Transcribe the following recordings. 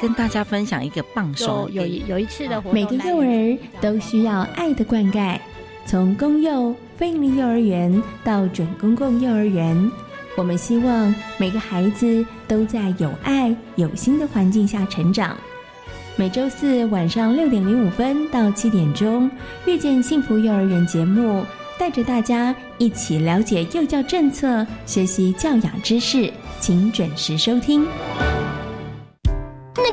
跟大家分享一个棒手。有有有一次的活动，每个幼儿都需要爱的灌溉，从公幼、非营利幼儿园到准公共幼儿园，我们希望每个孩子都在有爱、有心的环境下成长。每周四晚上六点零五分到七点钟，遇见幸福幼儿园节目，带着大家一起了解幼教政策，学习教养知识，请准时收听。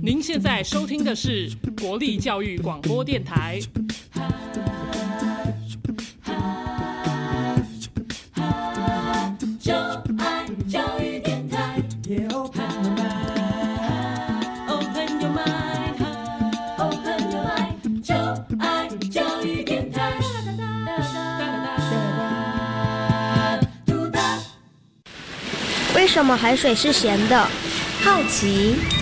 您现在收听的是国立教育广播电台。为什么海水是咸的？好奇。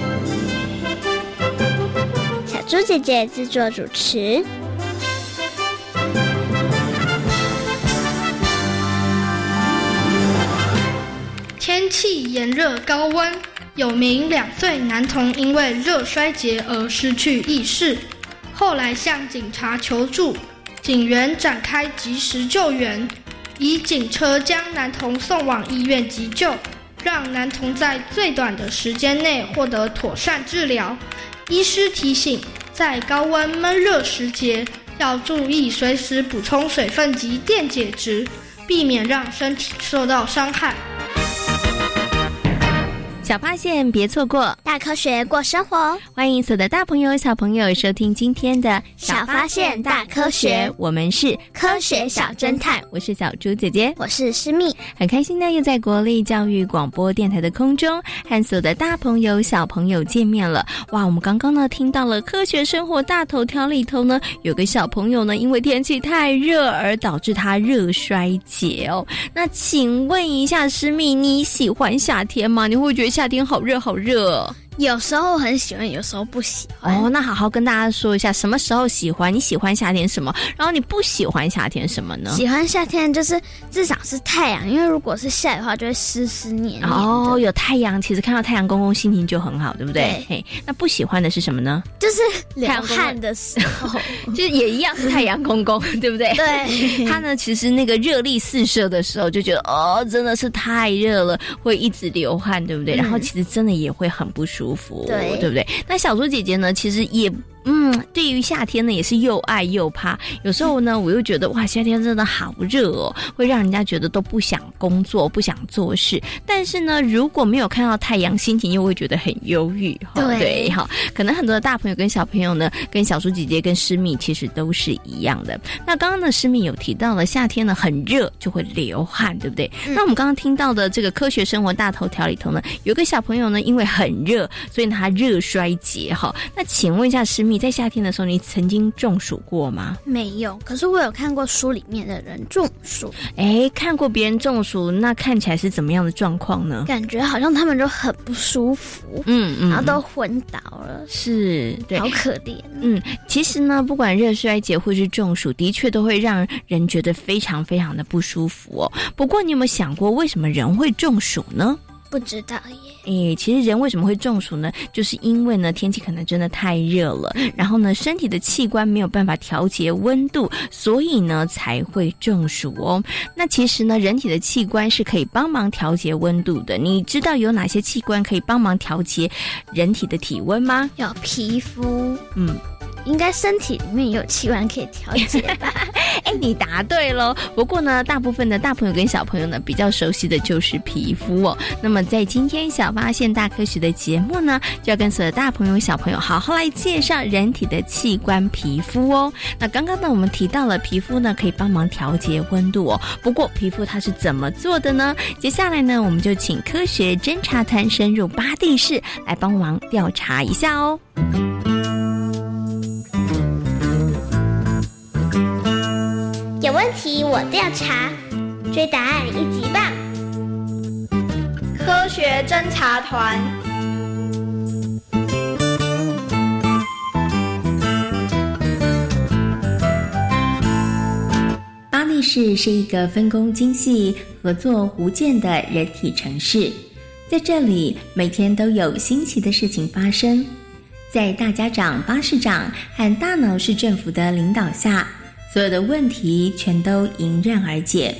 小猪姐姐制作主持。天气炎热高温，有名两岁男童因为热衰竭而失去意识，后来向警察求助，警员展开及时救援，以警车将男童送往医院急救，让男童在最短的时间内获得妥善治疗。医师提醒，在高温闷热时节，要注意随时补充水分及电解质，避免让身体受到伤害。小发现，别错过大科学过生活。欢迎所有的大朋友、小朋友收听今天的小发现大科学。我们是科学小侦探，我是小猪姐姐，我是思密。很开心呢，又在国立教育广播电台的空中和所有的大朋友、小朋友见面了。哇，我们刚刚呢听到了科学生活大头条里头呢，有个小朋友呢，因为天气太热而导致他热衰竭哦。那请问一下，思密，你喜欢夏天吗？你会觉得夏天好热好热？有时候很喜欢，有时候不喜欢。哦，那好好跟大家说一下，什么时候喜欢？你喜欢夏天什么？然后你不喜欢夏天什么呢？喜欢夏天就是至少是太阳，因为如果是下雨的话，就会湿湿黏黏。哦，有太阳，其实看到太阳公公心情就很好，对不对？嘿，那不喜欢的是什么呢？就是流汗的时候，就是也一样是太阳公公，对不对？对。他呢，其实那个热力四射的时候，就觉得哦，真的是太热了，会一直流汗，对不对？然后其实真的也会很不舒服。舒服，对对不对？那小猪姐姐呢？其实也。嗯，对于夏天呢，也是又爱又怕。有时候呢，我又觉得哇，夏天真的好热哦，会让人家觉得都不想工作、不想做事。但是呢，如果没有看到太阳，心情又会觉得很忧郁。对，哈，可能很多的大朋友跟小朋友呢，跟小猪姐姐跟师蜜其实都是一样的。那刚刚呢，诗蜜有提到了夏天呢很热就会流汗，对不对？那我们刚刚听到的这个科学生活大头条里头呢，有个小朋友呢，因为很热，所以他热衰竭。哈，那请问一下诗蜜。米在夏天的时候，你曾经中暑过吗？没有，可是我有看过书里面的人中暑。哎，看过别人中暑，那看起来是怎么样的状况呢？感觉好像他们就很不舒服，嗯嗯，然后都昏倒了，是，对，好可怜。嗯，其实呢，不管热衰竭或是中暑，的确都会让人觉得非常非常的不舒服哦。不过，你有没有想过，为什么人会中暑呢？不知道耶。诶，其实人为什么会中暑呢？就是因为呢天气可能真的太热了，然后呢身体的器官没有办法调节温度，所以呢才会中暑哦。那其实呢人体的器官是可以帮忙调节温度的。你知道有哪些器官可以帮忙调节人体的体温吗？有皮肤，嗯。应该身体里面有器官可以调节吧？哎，你答对喽。不过呢，大部分的大朋友跟小朋友呢，比较熟悉的就是皮肤哦。那么在今天小发现大科学的节目呢，就要跟所有大朋友小朋友好好来介绍人体的器官皮肤哦。那刚刚呢，我们提到了皮肤呢可以帮忙调节温度哦。不过皮肤它是怎么做的呢？接下来呢，我们就请科学侦查团深入巴地市来帮忙调查一下哦。有问题我调查，追答案一级棒！科学侦查团。巴黎市是一个分工精细、合作无间的人体城市，在这里每天都有新奇的事情发生。在大家长巴士长和大脑市政府的领导下。所有的问题全都迎刃而解。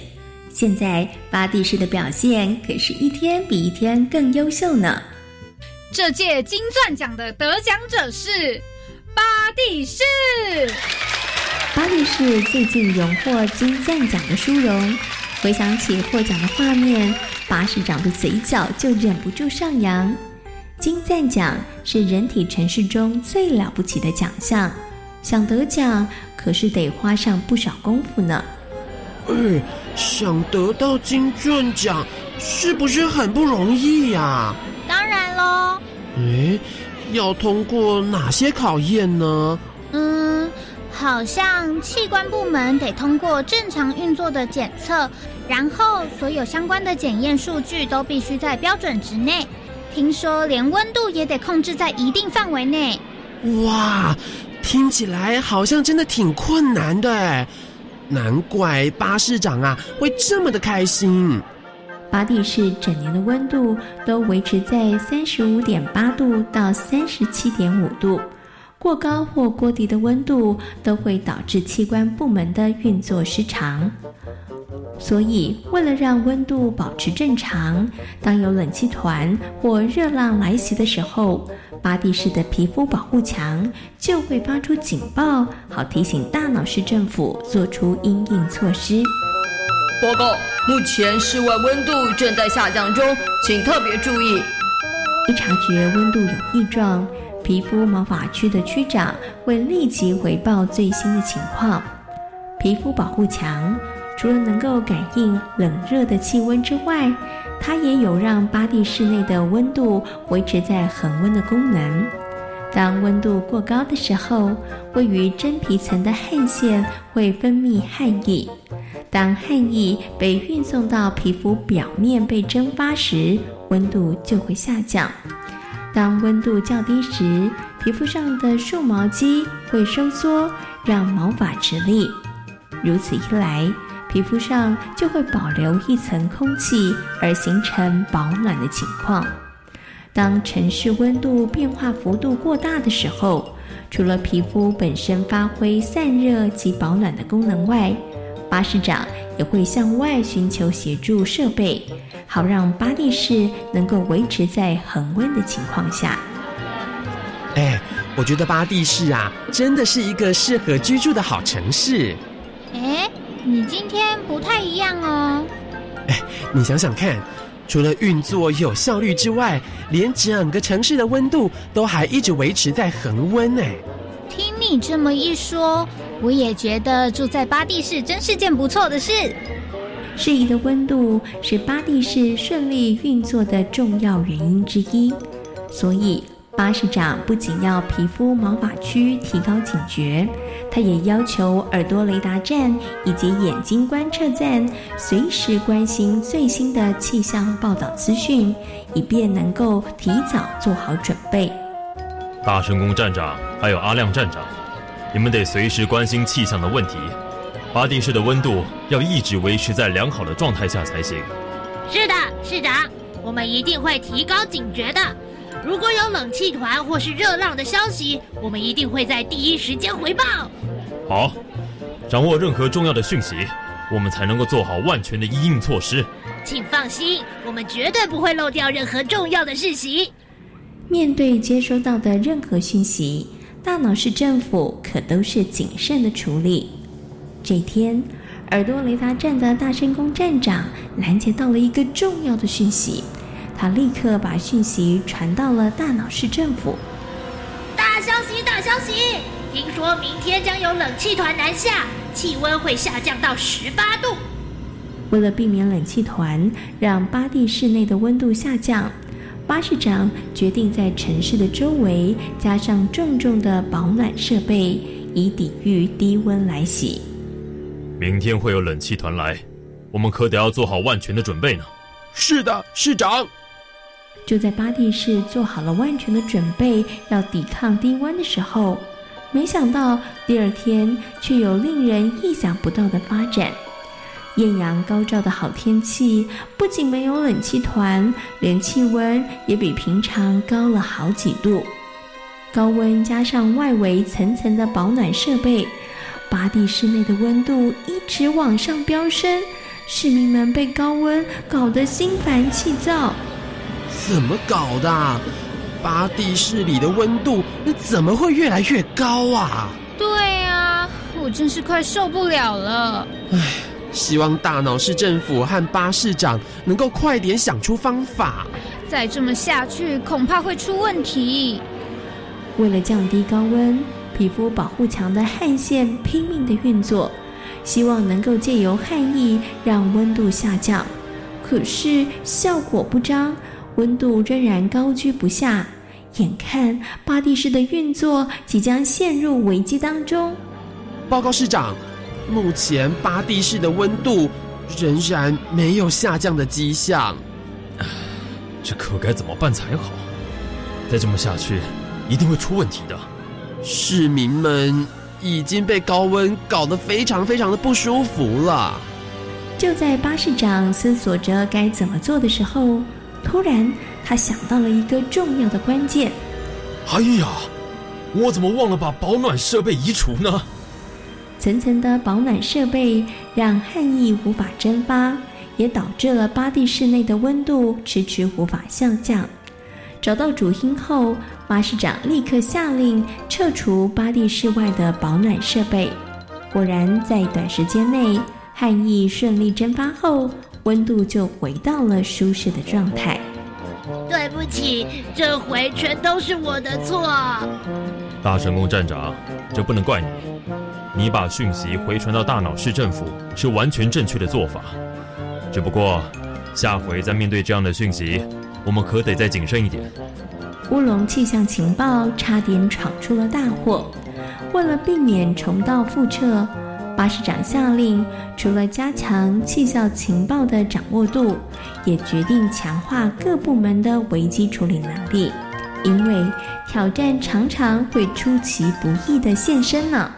现在巴蒂士的表现可是一天比一天更优秀呢。这届金钻奖的得奖者是巴蒂士。巴蒂士最近荣获金钻奖的殊荣，回想起获奖的画面，巴士长的嘴角就忍不住上扬。金钻奖是人体城市中最了不起的奖项。想得奖可是得花上不少功夫呢。哎，想得到金钻奖是不是很不容易呀？当然喽。哎，要通过哪些考验呢？嗯，好像器官部门得通过正常运作的检测，然后所有相关的检验数据都必须在标准值内。听说连温度也得控制在一定范围内。哇！听起来好像真的挺困难的哎，难怪巴士长啊会这么的开心。巴蒂市整年的温度都维持在三十五点八度到三十七点五度，过高或过低的温度都会导致器官部门的运作失常。所以，为了让温度保持正常，当有冷气团或热浪来袭的时候，巴蒂市的皮肤保护墙就会发出警报，好提醒大脑市政府做出应应措施。报告：目前室外温度正在下降中，请特别注意。一察觉温度有异状，皮肤毛发区的区长会立即回报最新的情况。皮肤保护墙。除了能够感应冷热的气温之外，它也有让巴蒂室内的温度维持在恒温的功能。当温度过高的时候，位于真皮层的汗腺会分泌汗液。当汗液被运送到皮肤表面被蒸发时，温度就会下降。当温度较低时，皮肤上的竖毛肌会收缩，让毛发直立。如此一来，皮肤上就会保留一层空气，而形成保暖的情况。当城市温度变化幅度过大的时候，除了皮肤本身发挥散热及保暖的功能外，巴士长也会向外寻求协助设备，好让巴蒂市能够维持在恒温的情况下。哎，我觉得巴蒂市啊，真的是一个适合居住的好城市。哎。你今天不太一样哦。哎，你想想看，除了运作有效率之外，连整个城市的温度都还一直维持在恒温呢。听你这么一说，我也觉得住在巴蒂市真是件不错的事。适宜的温度是巴蒂市顺利运作的重要原因之一，所以巴士长不仅要皮肤毛发区提高警觉，他也要求耳朵雷达站以及眼睛观测站随时关心最新的气象报道资讯，以便能够提早做好准备。大神宫站长还有阿亮站长，你们得随时关心气象的问题。巴地市的温度要一直维持在良好的状态下才行。是的，市长，我们一定会提高警觉的。如果有冷气团或是热浪的消息，我们一定会在第一时间回报。好，掌握任何重要的讯息，我们才能够做好万全的应应措施。请放心，我们绝对不会漏掉任何重要的讯息。面对接收到的任何讯息，大脑市政府可都是谨慎的处理。这天，耳朵雷达站的大声公站长拦截到了一个重要的讯息，他立刻把讯息传到了大脑市政府。大消息！大消息！听说明天将有冷气团南下，气温会下降到十八度。为了避免冷气团让巴蒂市内的温度下降，巴士长决定在城市的周围加上重重的保暖设备，以抵御低温来袭。明天会有冷气团来，我们可得要做好万全的准备呢。是的，市长。就在巴蒂市做好了万全的准备，要抵抗低温的时候，没想到第二天却有令人意想不到的发展。艳阳高照的好天气，不仅没有冷气团，连气温也比平常高了好几度。高温加上外围层层的保暖设备。巴蒂市内的温度一直往上飙升，市民们被高温搞得心烦气躁。怎么搞的？巴蒂市里的温度怎么会越来越高啊？对啊，我真是快受不了了。唉，希望大脑市政府和巴市长能够快点想出方法。再这么下去，恐怕会出问题。为了降低高温。皮肤保护墙的汗腺拼命的运作，希望能够借由汗液让温度下降。可是效果不彰，温度仍然高居不下。眼看巴蒂市的运作即将陷入危机当中。报告市长，目前巴蒂市的温度仍然没有下降的迹象。这可该怎么办才好？再这么下去，一定会出问题的。市民们已经被高温搞得非常非常的不舒服了。就在巴士长思索着该怎么做的时候，突然他想到了一个重要的关键。哎呀，我怎么忘了把保暖设备移除呢？层层的保暖设备让汗液无法蒸发，也导致了巴蒂室内的温度迟迟无法下降。找到主因后。巴士长立刻下令撤除巴蒂室外的保暖设备。果然，在短时间内，汗液顺利蒸发后，温度就回到了舒适的状态。对不起，这回全都是我的错。大神宫站长，这不能怪你。你把讯息回传到大脑市政府是完全正确的做法。只不过，下回再面对这样的讯息，我们可得再谨慎一点。乌龙气象情报差点闯出了大祸，为了避免重蹈覆辙，巴士长下令，除了加强气象情报的掌握度，也决定强化各部门的危机处理能力，因为挑战常常会出其不意的现身呢。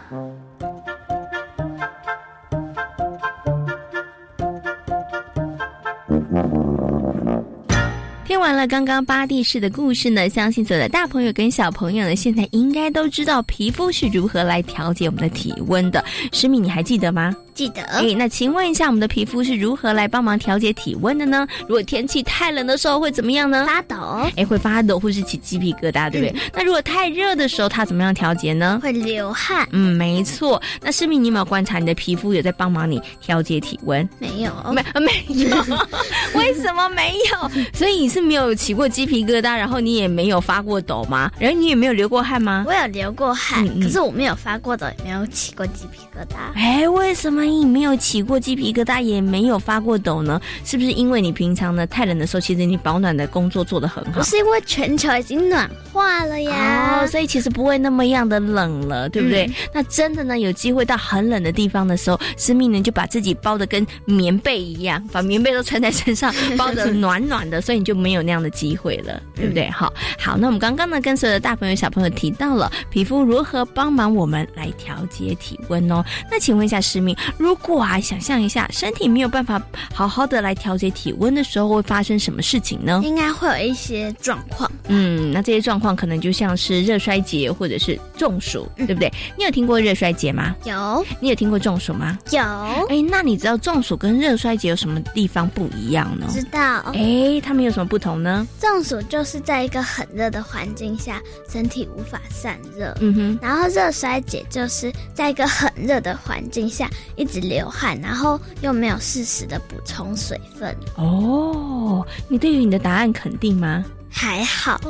完了刚刚巴蒂士的故事呢，相信所有的大朋友跟小朋友呢，现在应该都知道皮肤是如何来调节我们的体温的。诗敏，你还记得吗？记得。哎，那请问一下，我们的皮肤是如何来帮忙调节体温的呢？如果天气太冷的时候会怎么样呢？发抖。哎，会发抖或是起鸡皮疙瘩，对不对？那如果太热的时候，它怎么样调节呢？会流汗。嗯，没错。那诗敏，你有没有观察你的皮肤有在帮忙你调节体温？没有，没没有。为什么没有？所以你是没有起过鸡皮疙瘩，然后你也没有发过抖吗？然后你也没有流过汗吗？我有流过汗，可是我没有发过抖，也没有起过鸡皮疙瘩。哎，为什么？万一没有起过鸡皮疙瘩，也没有发过抖呢？是不是因为你平常呢太冷的时候，其实你保暖的工作做得很好？不是因为全球已经暖化了呀，哦，所以其实不会那么样的冷了，对不对？那真的呢，有机会到很冷的地方的时候，生命呢就把自己包的跟棉被一样，把棉被都穿在身上，包的暖暖的，所以你就没有那样的机会了，对不对？好，好，那我们刚刚呢跟所有的大朋友小朋友提到了皮肤如何帮忙我们来调节体温哦。那请问一下诗敏，如果啊想象一下身体没有办法好好的来调节体温的时候，会发生什么事情呢？应该会有一些状况。嗯，那这些状况可能就像是热衰竭或者是中暑，对不对？你有听过热衰竭吗？有。你有听过中暑吗？有。哎，那你知道中暑跟热衰竭有什么地方不一样呢？知道。哎，它们有什么不同呢？中暑就是在一个很热的环境下，身体无法散热。嗯哼。然后热衰竭就是在一个很热的环境下一直流汗，然后又没有适时的补充水分。哦，你对于你的答案肯定吗？还好，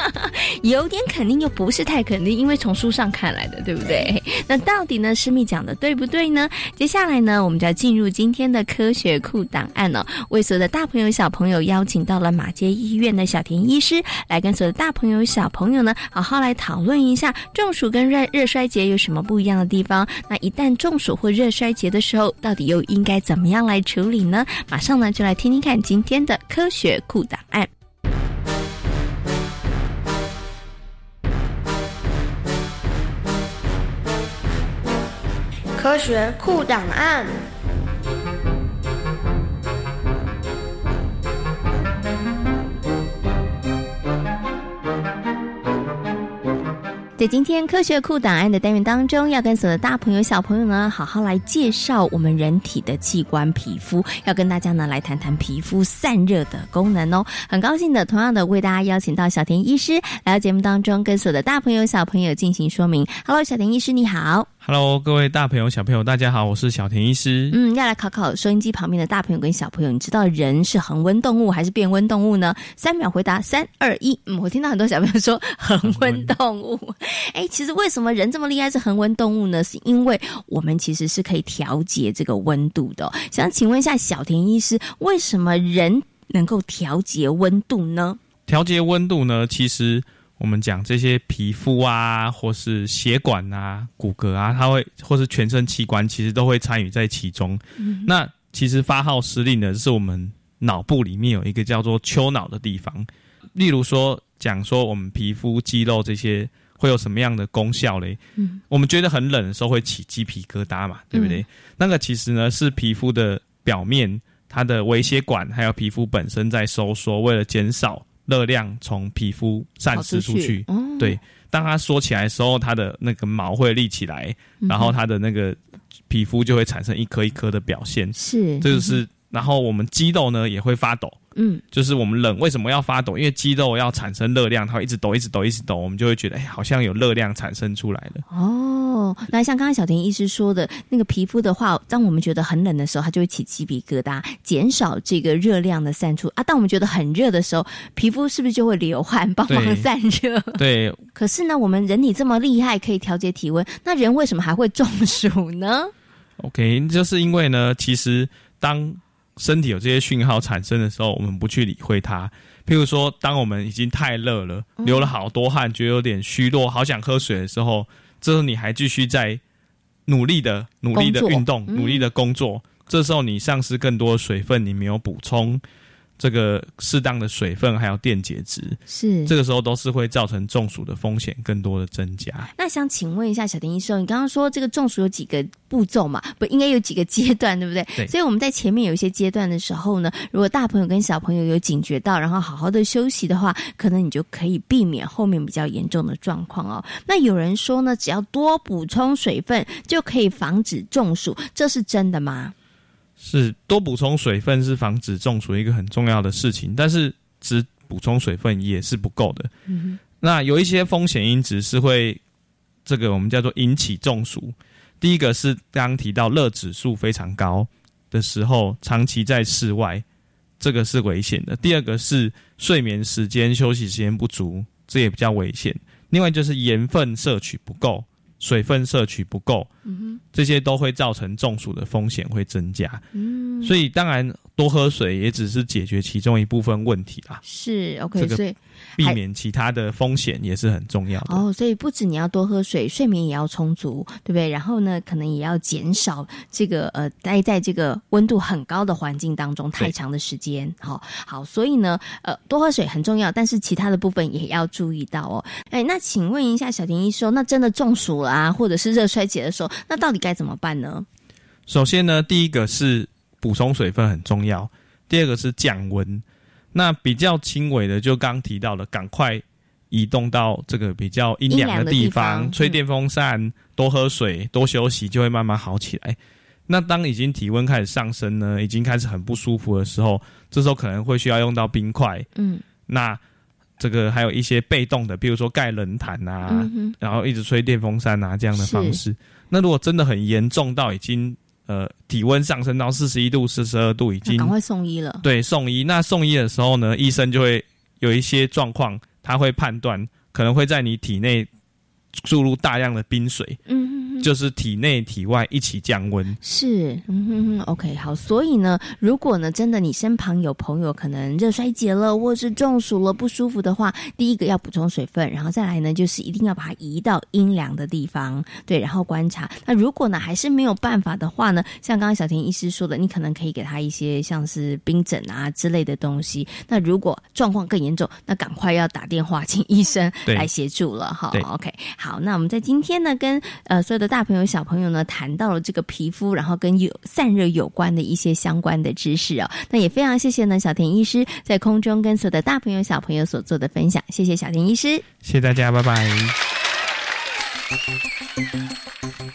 有点肯定又不是太肯定，因为从书上看来的，对不对？那到底呢，师密讲的对不对呢？接下来呢，我们就要进入今天的科学库档案了。为所有的大朋友小朋友邀请到了马街医院的小田医师，来跟所有的大朋友小朋友呢，好好来讨论一下中暑跟热热衰竭有什么不一样的地方。那一旦中暑或热衰竭的时候，到底又应该怎么样来处理呢？马上呢，就来听听看今天的科学库档案。科学库档案。在今天科学库档案的单元当中，要跟所有的大朋友小朋友呢，好好来介绍我们人体的器官皮肤，要跟大家呢来谈谈皮肤散热的功能哦。很高兴的，同样的为大家邀请到小田医师来到节目当中，跟所有的大朋友小朋友进行说明。Hello，小田医师你好。Hello，各位大朋友、小朋友，大家好，我是小田医师。嗯，要来考考收音机旁边的大朋友跟小朋友，你知道人是恒温动物还是变温动物呢？三秒回答，三二一。嗯，我听到很多小朋友说恒温动物。哎，其实为什么人这么厉害是恒温动物呢？是因为我们其实是可以调节这个温度的、哦。想请问一下小田医师，为什么人能够调节温度呢？调节温度呢，其实。我们讲这些皮肤啊，或是血管啊、骨骼啊，它会或是全身器官，其实都会参与在其中。嗯、那其实发号施令的是我们脑部里面有一个叫做丘脑的地方。例如说，讲说我们皮肤、肌肉这些会有什么样的功效嘞？嗯，我们觉得很冷的时候会起鸡皮疙瘩嘛，对不对？嗯、那个其实呢是皮肤的表面，它的微血管还有皮肤本身在收缩，为了减少。热量从皮肤散失出去，哦、对，当它缩起来的时候，它的那个毛会立起来，嗯、然后它的那个皮肤就会产生一颗一颗的表现。是，这就是，然后我们肌肉呢也会发抖。嗯，就是我们冷为什么要发抖？因为肌肉要产生热量，它会一直抖，一直抖，一直抖，我们就会觉得，哎，好像有热量产生出来了。哦，那像刚才小田医师说的那个皮肤的话，当我们觉得很冷的时候，它就会起鸡皮疙瘩，减少这个热量的散出啊。当我们觉得很热的时候，皮肤是不是就会流汗，帮忙散热？对。可是呢，我们人体这么厉害，可以调节体温，那人为什么还会中暑呢？OK，就是因为呢，其实当身体有这些讯号产生的时候，我们不去理会它。譬如说，当我们已经太热了，流了好多汗，觉得有点虚弱，好想喝水的时候，这时候你还继续在努力的、努力的运动、努力的工作，这时候你丧失更多的水分，你没有补充这个适当的水分，还有电解质，是这个时候都是会造成中暑的风险更多的增加。那想请问一下小丁医生，你刚刚说这个中暑有几个步骤嘛？不应该有几个阶段，对不对？对。所以我们在前面有一些阶段的时候呢，如果大朋友跟小朋友有警觉到，然后好好的休息的话，可能你就可以避免后面比较严重的状况哦。那有人说呢，只要多补充水分就可以防止中暑，这是真的吗？是多补充水分是防止中暑一个很重要的事情，但是只补充水分也是不够的。嗯、那有一些风险因子是会这个我们叫做引起中暑。第一个是刚刚提到热指数非常高的时候，长期在室外，这个是危险的。第二个是睡眠时间、休息时间不足，这也比较危险。另外就是盐分摄取不够，水分摄取不够，嗯，这些都会造成中暑的风险会增加。嗯，所以当然多喝水也只是解决其中一部分问题啦。是 OK，这个所以避免其他的风险也是很重要的。哦，所以不止你要多喝水，睡眠也要充足，对不对？然后呢，可能也要减少这个呃待在这个温度很高的环境当中太长的时间。好、好，所以呢，呃，多喝水很重要，但是其他的部分也要注意到哦。哎，那请问一下小田医生，那真的中暑了、啊，或者是热衰竭的时候，那到底该怎么办呢？首先呢，第一个是补充水分很重要，第二个是降温。那比较轻微的，就刚提到的，赶快移动到这个比较阴凉的地方，吹电风扇，多喝水，多休息，就会慢慢好起来。那当已经体温开始上升呢，已经开始很不舒服的时候，这时候可能会需要用到冰块。嗯，那这个还有一些被动的，比如说盖冷毯啊，嗯然后一直吹电风扇啊这样的方式。那如果真的很严重到已经呃体温上升到四十一度、四十二度，已经赶快送医了。对，送医。那送医的时候呢，医生就会有一些状况，他会判断可能会在你体内注入大量的冰水，嗯哼哼，就是体内体外一起降温。是，嗯哼哼，OK，好。所以呢，如果呢真的你身旁有朋友可能热衰竭了，或是中暑了不舒服的话，第一个要补充水分，然后再来呢就是一定要把它移到阴凉的地方，对，然后观察。那如果呢还是没有办法的话呢，像刚刚小田医师说的，你可能可以给他一些像是冰枕啊之类的东西。那如果状况更严重，那赶快要打电话请医生来协助了哈。OK，好，那我们在今天呢，跟呃所有的大朋友小朋友呢谈到了这个皮肤，然后跟有散热有关的一些相关的知识哦。那也非常谢谢呢小田医师在空中跟所有的大朋友小朋友所做的分享，谢谢小田医师。谢谢大家，拜拜。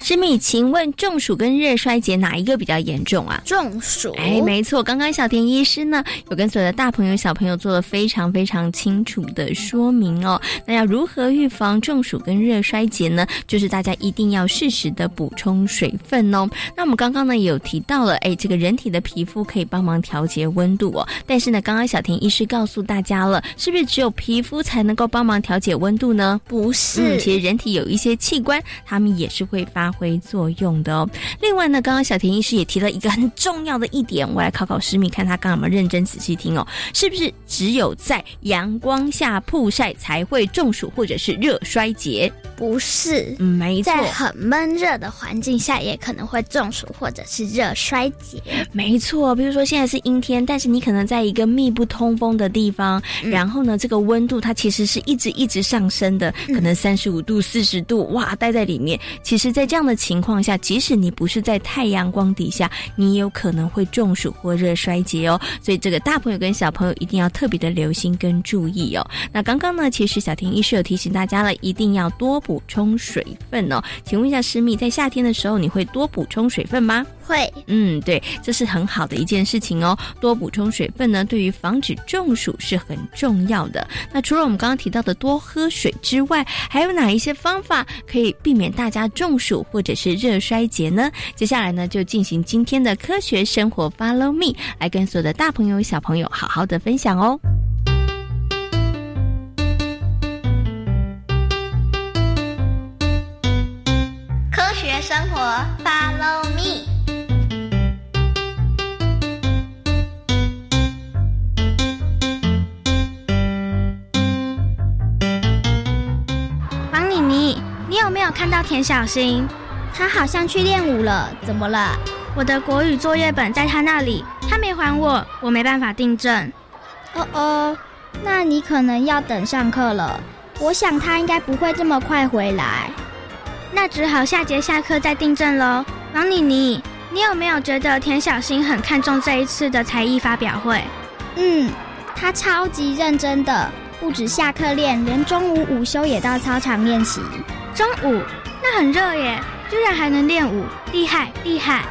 师妹，请问中暑跟热衰竭哪一个比较严重啊？中暑。哎，没错，刚刚小田医师呢有跟所有的大朋友小朋友做了非常非常清楚的说明哦。那要如何预防中暑跟热衰竭呢？就是大家一定要适时的补充水分哦。那我们刚刚呢也有提到了，哎，这个人体的皮肤可以帮忙调节温度哦。但是呢，刚刚小田医师告诉大家了，是不是只有皮肤才能够帮忙调节温度呢？不是，嗯，其实人体有一些器官，它们也是会发挥作用的哦。另外呢，刚刚小田医师也提了一个很重要的一点，我来考考诗敏，看他刚刚有没有认真仔细听哦。是不是只有在阳光下曝晒才会中暑或者是热衰竭？不是，嗯，没错，在很闷热的环境下也可能会中暑或者是热衰竭。没错，比如说现在是阴天，但是你可能在一个密不通风的地方，嗯然后呢，这个温度它其实是一直一直上升的，可能三十五度、四十度，哇，待在里面。其实，在这样的情况下，即使你不是在太阳光底下，你也有可能会中暑或热衰竭哦。所以，这个大朋友跟小朋友一定要特别的留心跟注意哦。那刚刚呢，其实小婷医师有提醒大家了，一定要多补充水分哦。请问一下，诗密，在夏天的时候，你会多补充水分吗？会，嗯，对，这是很好的一件事情哦。多补充水分呢，对于防止中暑是很重要的。那除了我们刚刚提到的多喝水之外，还有哪一些方法可以避免大家中暑或者是热衰竭呢？接下来呢，就进行今天的科学生活 Follow Me，来跟所有的大朋友小朋友好好的分享哦。科学生活，Follow 看到田小新？他好像去练舞了，怎么了？我的国语作业本在他那里，他没还我，我没办法订正。哦哦，那你可能要等上课了。我想他应该不会这么快回来。那只好下节下课再订正喽。王妮妮，你有没有觉得田小新很看重这一次的才艺发表会？嗯，他超级认真的，不止下课练，连中午午休也到操场练习。中午那很热耶，居然还能练舞，厉害厉害！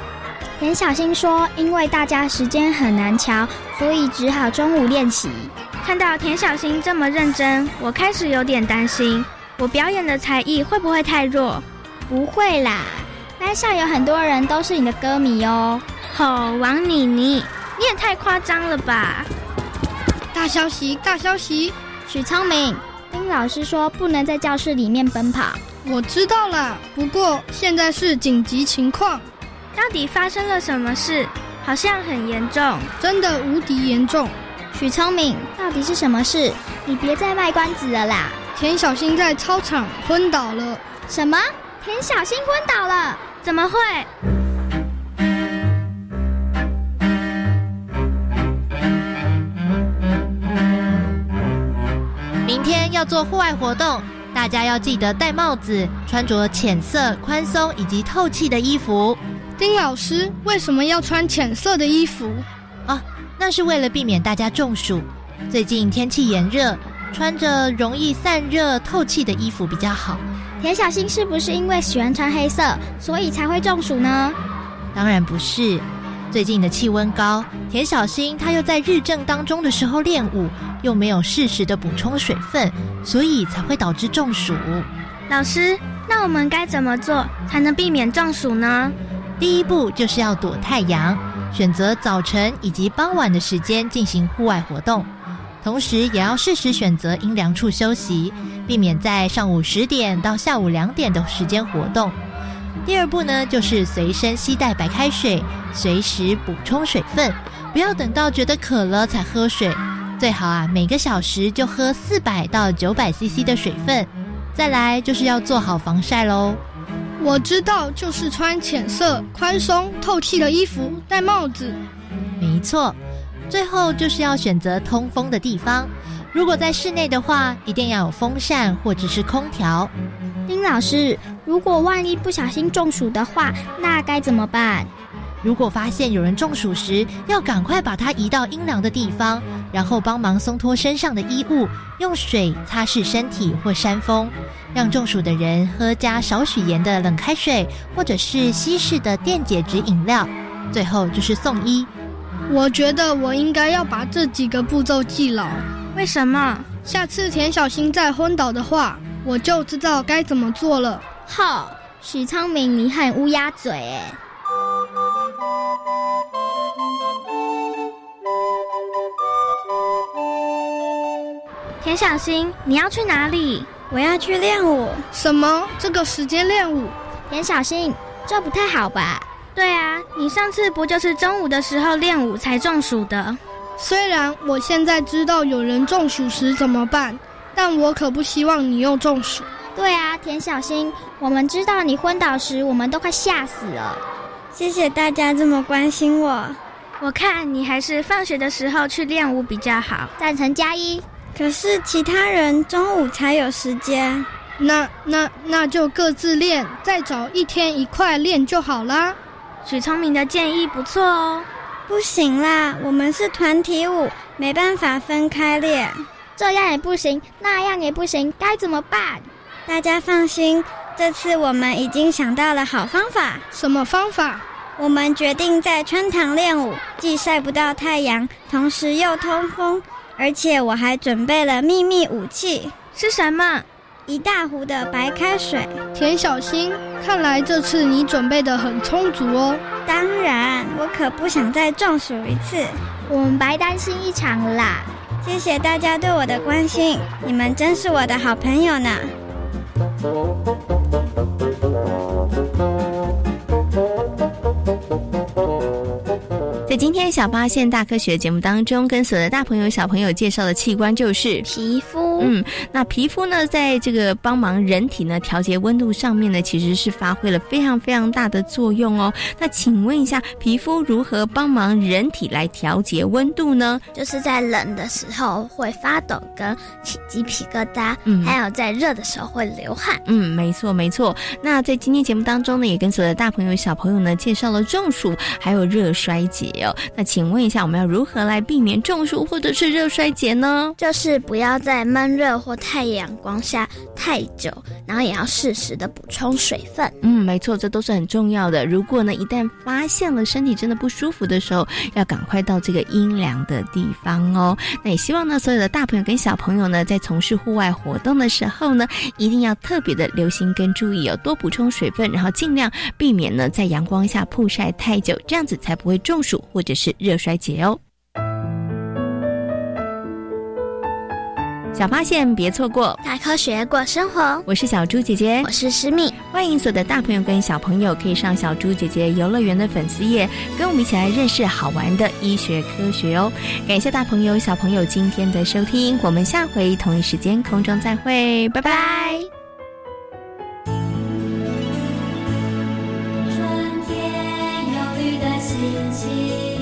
田小新说，因为大家时间很难瞧，所以只好中午练习。看到田小新这么认真，我开始有点担心，我表演的才艺会不会太弱？不会啦，班上有很多人都是你的歌迷哦。吼，王妮妮，你也太夸张了吧！大消息，大消息！许聪明，丁老师说不能在教室里面奔跑，我知道啦，不过现在是紧急情况。到底发生了什么事？好像很严重，真的无敌严重。许聪明，到底是什么事？你别再卖关子了啦！田小新在操场昏倒了。什么？田小新昏倒了？怎么会？明天要做户外活动，大家要记得戴帽子，穿着浅色、宽松以及透气的衣服。丁老师为什么要穿浅色的衣服？啊，那是为了避免大家中暑。最近天气炎热，穿着容易散热、透气的衣服比较好。田小新是不是因为喜欢穿黑色，所以才会中暑呢？当然不是。最近的气温高，田小新他又在日正当中的时候练舞，又没有适时的补充水分，所以才会导致中暑。老师，那我们该怎么做才能避免中暑呢？第一步就是要躲太阳，选择早晨以及傍晚的时间进行户外活动，同时也要适时选择阴凉处休息，避免在上午十点到下午两点的时间活动。第二步呢，就是随身携带白开水，随时补充水分，不要等到觉得渴了才喝水，最好啊每个小时就喝四百到九百 CC 的水分。再来就是要做好防晒喽。我知道，就是穿浅色、宽松、透气的衣服，戴帽子。没错，最后就是要选择通风的地方。如果在室内的话，一定要有风扇或者是空调。丁老师，如果万一不小心中暑的话，那该怎么办？如果发现有人中暑时，要赶快把他移到阴凉的地方，然后帮忙松脱身上的衣物，用水擦拭身体或扇风。让中暑的人喝加少许盐的冷开水，或者是稀释的电解质饮料。最后就是送医。我觉得我应该要把这几个步骤记牢。为什么？下次田小新再昏倒的话，我就知道该怎么做了。好，许昌明，你很乌鸦嘴哎。田小新，你要去哪里？我要去练舞。什么？这个时间练舞？田小新，这不太好吧？对啊，你上次不就是中午的时候练舞才中暑的？虽然我现在知道有人中暑时怎么办，但我可不希望你又中暑。对啊，田小新，我们知道你昏倒时，我们都快吓死了。谢谢大家这么关心我。我看你还是放学的时候去练舞比较好。赞成加一。可是其他人中午才有时间，那那那就各自练，再找一天一块练就好啦。许聪明的建议不错哦。不行啦，我们是团体舞，没办法分开练。这样也不行，那样也不行，该怎么办？大家放心，这次我们已经想到了好方法。什么方法？我们决定在穿堂练舞，既晒不到太阳，同时又通风。而且我还准备了秘密武器，是什么？一大壶的白开水。田小新，看来这次你准备的很充足哦。当然，我可不想再中暑一次。我们白担心一场啦。谢谢大家对我的关心，你们真是我的好朋友呢。在今天小八线大科学节目当中，跟所有的大朋友小朋友介绍的器官就是皮肤。嗯，那皮肤呢，在这个帮忙人体呢调节温度上面呢，其实是发挥了非常非常大的作用哦。那请问一下，皮肤如何帮忙人体来调节温度呢？就是在冷的时候会发抖跟起鸡皮疙瘩，嗯，还有在热的时候会流汗。嗯，没错没错。那在今天节目当中呢，也跟所有的大朋友小朋友呢介绍了中暑还有热衰竭哦。那请问一下，我们要如何来避免中暑或者是热衰竭呢？就是不要再闷闷热或太阳光下太久，然后也要适时的补充水分。嗯，没错，这都是很重要的。如果呢，一旦发现了身体真的不舒服的时候，要赶快到这个阴凉的地方哦。那也希望呢，所有的大朋友跟小朋友呢，在从事户外活动的时候呢，一定要特别的留心跟注意哦，多补充水分，然后尽量避免呢在阳光下曝晒太久，这样子才不会中暑。或者是热衰竭哦。小发现，别错过。大科学，过生活。我是小猪姐姐，我是思敏。欢迎所有的大朋友跟小朋友可以上小猪姐姐游乐园的粉丝页，跟我们一起来认识好玩的医学科学哦。感谢大朋友小朋友今天的收听，我们下回同一时间空中再会，拜拜。春天有郁的心情。